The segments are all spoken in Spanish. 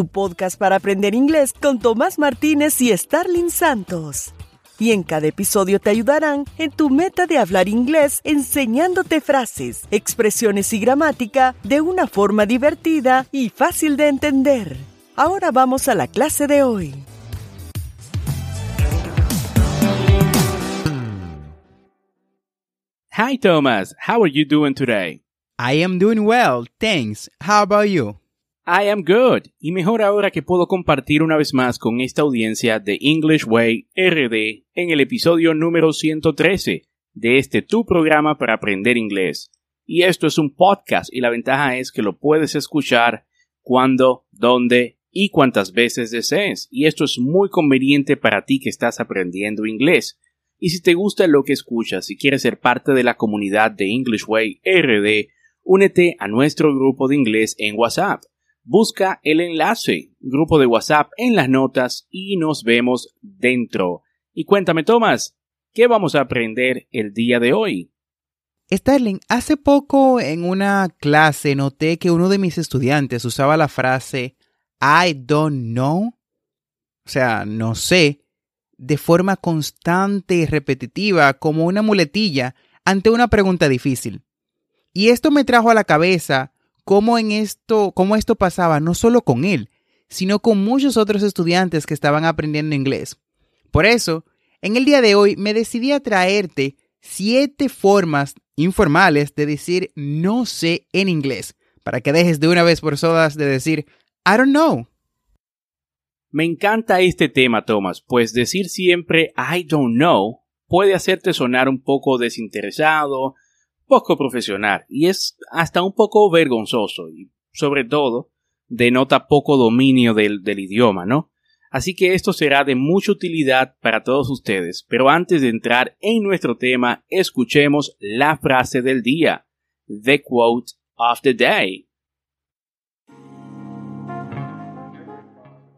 tu podcast para aprender inglés con Tomás Martínez y Starling Santos. Y en cada episodio te ayudarán en tu meta de hablar inglés enseñándote frases, expresiones y gramática de una forma divertida y fácil de entender. Ahora vamos a la clase de hoy. Hi Thomas, how are you doing today? I am doing well, thanks. How about you? I am good. Y mejor ahora que puedo compartir una vez más con esta audiencia de English Way RD en el episodio número 113 de este tu programa para aprender inglés. Y esto es un podcast y la ventaja es que lo puedes escuchar cuando, dónde y cuántas veces desees. Y esto es muy conveniente para ti que estás aprendiendo inglés. Y si te gusta lo que escuchas y quieres ser parte de la comunidad de English Way RD, únete a nuestro grupo de inglés en WhatsApp busca el enlace, grupo de WhatsApp en las notas y nos vemos dentro. Y cuéntame, Tomás, ¿qué vamos a aprender el día de hoy? Sterling, hace poco en una clase noté que uno de mis estudiantes usaba la frase I don't know, o sea, no sé, de forma constante y repetitiva como una muletilla ante una pregunta difícil. Y esto me trajo a la cabeza cómo, en esto, cómo esto pasaba no solo con él, sino con muchos otros estudiantes que estaban aprendiendo inglés. Por eso, en el día de hoy me decidí a traerte siete formas informales de decir no sé en inglés, para que dejes de una vez por todas de decir I don't know. Me encanta este tema, Thomas, pues decir siempre I don't know puede hacerte sonar un poco desinteresado, poco profesional y es hasta un poco vergonzoso y sobre todo denota poco dominio del, del idioma, ¿no? Así que esto será de mucha utilidad para todos ustedes, pero antes de entrar en nuestro tema, escuchemos la frase del día, the quote of the day.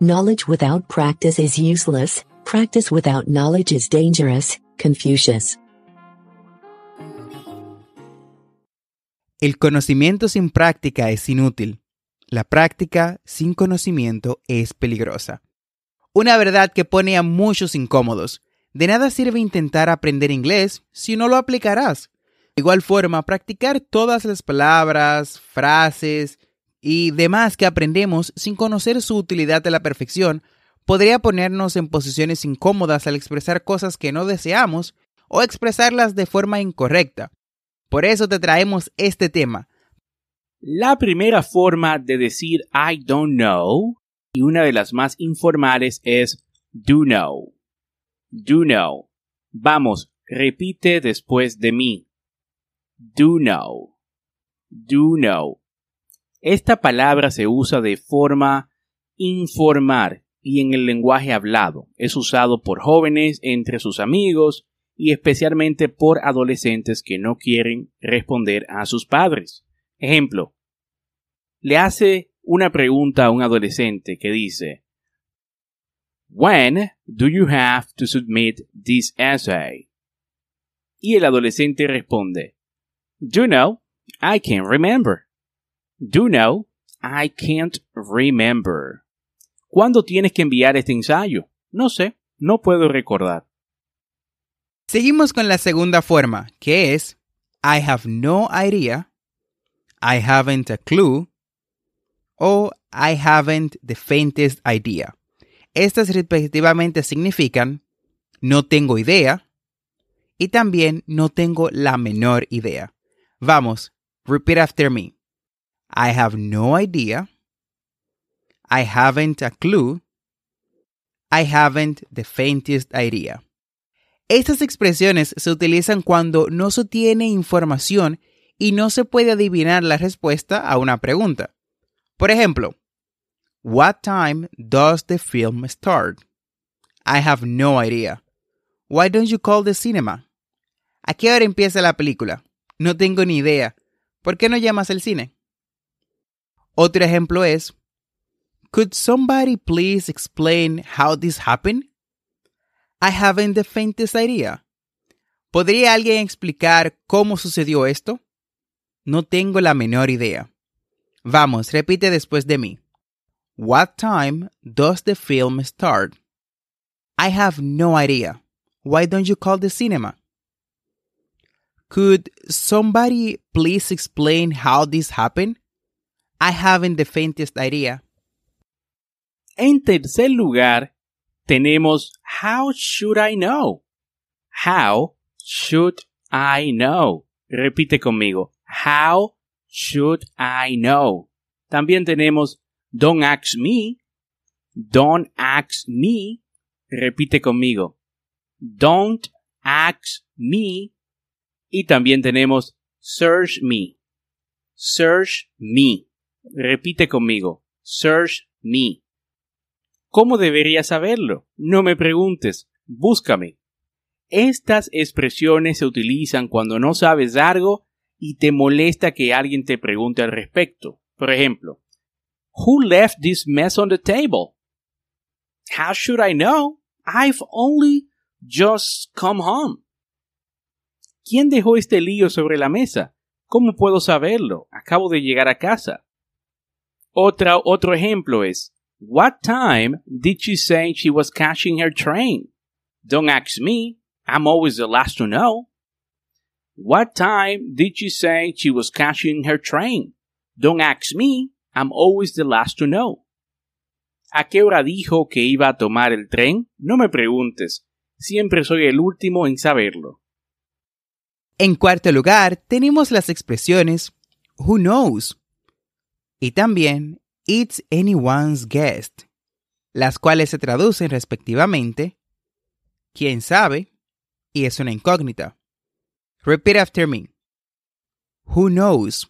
Knowledge without practice is useless, practice without knowledge is dangerous, Confucius. El conocimiento sin práctica es inútil. La práctica sin conocimiento es peligrosa. Una verdad que pone a muchos incómodos. De nada sirve intentar aprender inglés si no lo aplicarás. De igual forma, practicar todas las palabras, frases y demás que aprendemos sin conocer su utilidad a la perfección podría ponernos en posiciones incómodas al expresar cosas que no deseamos o expresarlas de forma incorrecta. Por eso te traemos este tema. La primera forma de decir I don't know y una de las más informales es do know. Do know. Vamos, repite después de mí. Do know. Do know. Esta palabra se usa de forma informar y en el lenguaje hablado. Es usado por jóvenes entre sus amigos y especialmente por adolescentes que no quieren responder a sus padres. Ejemplo, le hace una pregunta a un adolescente que dice, When do you have to submit this essay? Y el adolescente responde, Do know, I can't remember. Do know, I can't remember. ¿Cuándo tienes que enviar este ensayo? No sé, no puedo recordar. Seguimos con la segunda forma, que es I have no idea, I haven't a clue o I haven't the faintest idea. Estas respectivamente significan no tengo idea y también no tengo la menor idea. Vamos, repeat after me. I have no idea. I haven't a clue. I haven't the faintest idea. Estas expresiones se utilizan cuando no se tiene información y no se puede adivinar la respuesta a una pregunta. Por ejemplo, What time does the film start? I have no idea. Why don't you call the cinema? ¿A qué hora empieza la película? No tengo ni idea. ¿Por qué no llamas al cine? Otro ejemplo es, Could somebody please explain how this happened? I haven't the faintest idea. ¿Podría alguien explicar cómo sucedió esto? No tengo la menor idea. Vamos, repite después de mí. What time does the film start? I have no idea. Why don't you call the cinema? Could somebody please explain how this happened? I haven't the faintest idea. En tercer lugar, tenemos How should I know? How should I know? Repite conmigo. How should I know? También tenemos Don't ask me. Don't ask me. Repite conmigo. Don't ask me. Y también tenemos search me. Search me. Repite conmigo. Search me. ¿Cómo debería saberlo? No me preguntes, búscame. Estas expresiones se utilizan cuando no sabes algo y te molesta que alguien te pregunte al respecto. Por ejemplo, Who left this mess on the table? How should I know? I've only just come home. ¿Quién dejó este lío sobre la mesa? ¿Cómo puedo saberlo? Acabo de llegar a casa. Otra, otro ejemplo es, What time did she say she was catching her train? Don't ask me. I'm always the last to know. What time did she say she was catching her train? Don't ask me. I'm always the last to know. ¿A qué hora dijo que iba a tomar el tren? No me preguntes. Siempre soy el último en saberlo. En cuarto lugar, tenemos las expresiones who knows y también It's anyone's guest, las cuales se traducen respectivamente quién sabe y es una incógnita. Repeat after me. Who knows?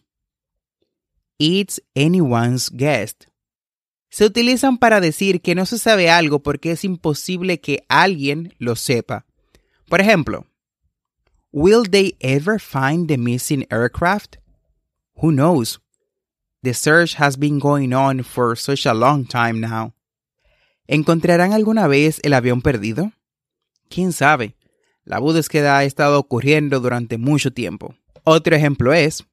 It's anyone's guest. Se utilizan para decir que no se sabe algo porque es imposible que alguien lo sepa. Por ejemplo, Will they ever find the missing aircraft? Who knows? The search has been going on for such a long time now. ¿Encontrarán alguna vez el avión perdido? ¿Quién sabe? La búsqueda ha estado ocurriendo durante mucho tiempo. Otro ejemplo es,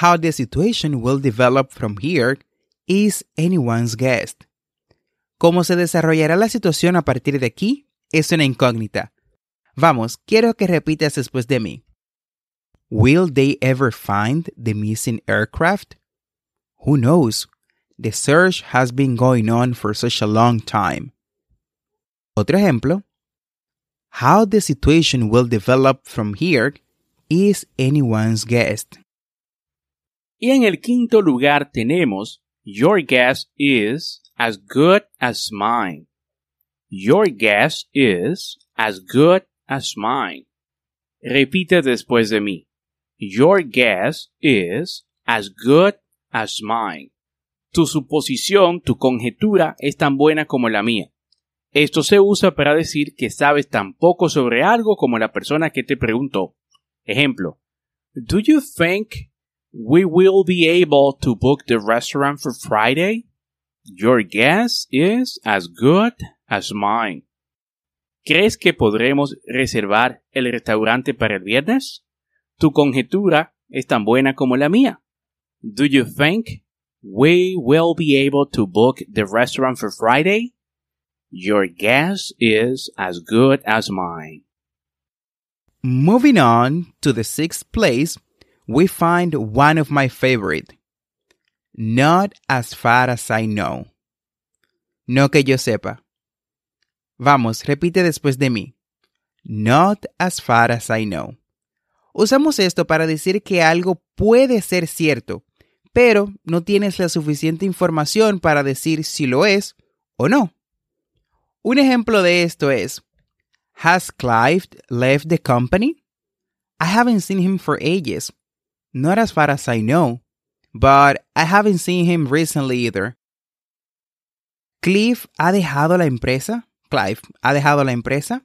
How the situation will develop from here is anyone's guess. Cómo se desarrollará la situación a partir de aquí es una incógnita. Vamos, quiero que repitas después de mí. Will they ever find the missing aircraft? Who knows? The search has been going on for such a long time. Otro ejemplo. How the situation will develop from here is anyone's guess. Y en el quinto lugar tenemos Your guess is as good as mine. Your guess is as good as mine. Repite después de mí. Your guess is as good as mine. Tu suposición, tu conjetura es tan buena como la mía. Esto se usa para decir que sabes tan poco sobre algo como la persona que te preguntó. Ejemplo. Do you think we will be able to book the restaurant for Friday? Your guess is as good as mine. ¿Crees que podremos reservar el restaurante para el viernes? Tu conjetura es tan buena como la mía. Do you think we will be able to book the restaurant for Friday? Your guess is as good as mine. Moving on to the sixth place, we find one of my favorite. Not as far as I know. No que yo sepa. Vamos, repite después de mí. Not as far as I know. Usamos esto para decir que algo puede ser cierto, pero no tienes la suficiente información para decir si lo es o no. Un ejemplo de esto es, Has Clive left the company? I haven't seen him for ages. Not as far as I know, but I haven't seen him recently either. ¿Clive ha dejado la empresa? Clive ha dejado la empresa?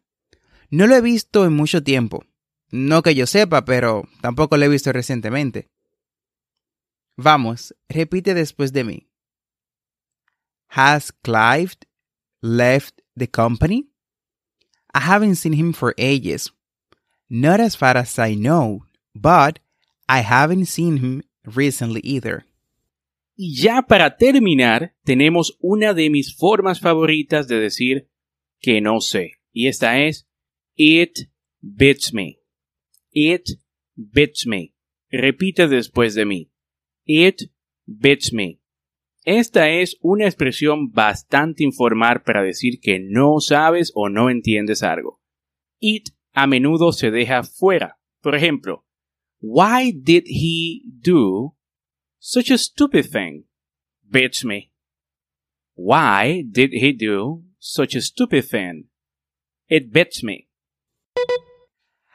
No lo he visto en mucho tiempo. No que yo sepa, pero tampoco lo he visto recientemente. Vamos, repite después de mí. Has Clive left the company? I haven't seen him for ages. Not as far as I know, but I haven't seen him recently either. Y ya para terminar, tenemos una de mis formas favoritas de decir que no sé. Y esta es It beats me. It beats me. Repite después de mí. It beats me. Esta es una expresión bastante informal para decir que no sabes o no entiendes algo. It a menudo se deja fuera. Por ejemplo, Why did he do such a stupid thing? Beats me. Why did he do such a stupid thing? It beats me.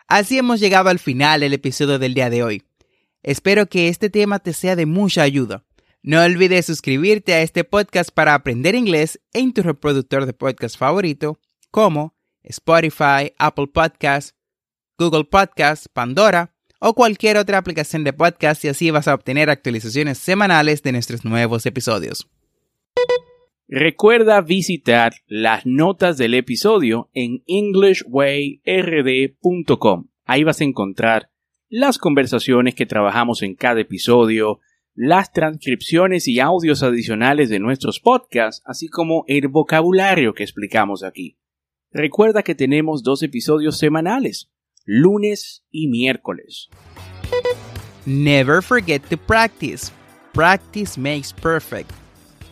Así hemos llegado al final del episodio del día de hoy. Espero que este tema te sea de mucha ayuda. No olvides suscribirte a este podcast para aprender inglés en tu reproductor de podcast favorito, como Spotify, Apple Podcasts, Google Podcasts, Pandora o cualquier otra aplicación de podcast y así vas a obtener actualizaciones semanales de nuestros nuevos episodios. Recuerda visitar las notas del episodio en englishwayrd.com. Ahí vas a encontrar las conversaciones que trabajamos en cada episodio, las transcripciones y audios adicionales de nuestros podcasts, así como el vocabulario que explicamos aquí. Recuerda que tenemos dos episodios semanales, lunes y miércoles. Never forget to practice. Practice makes perfect.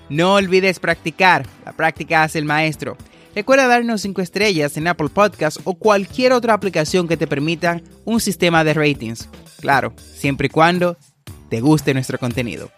No olvides practicar. La práctica hace el maestro. Recuerda darnos 5 estrellas en Apple Podcasts o cualquier otra aplicación que te permita un sistema de ratings. Claro, siempre y cuando te guste nuestro contenido.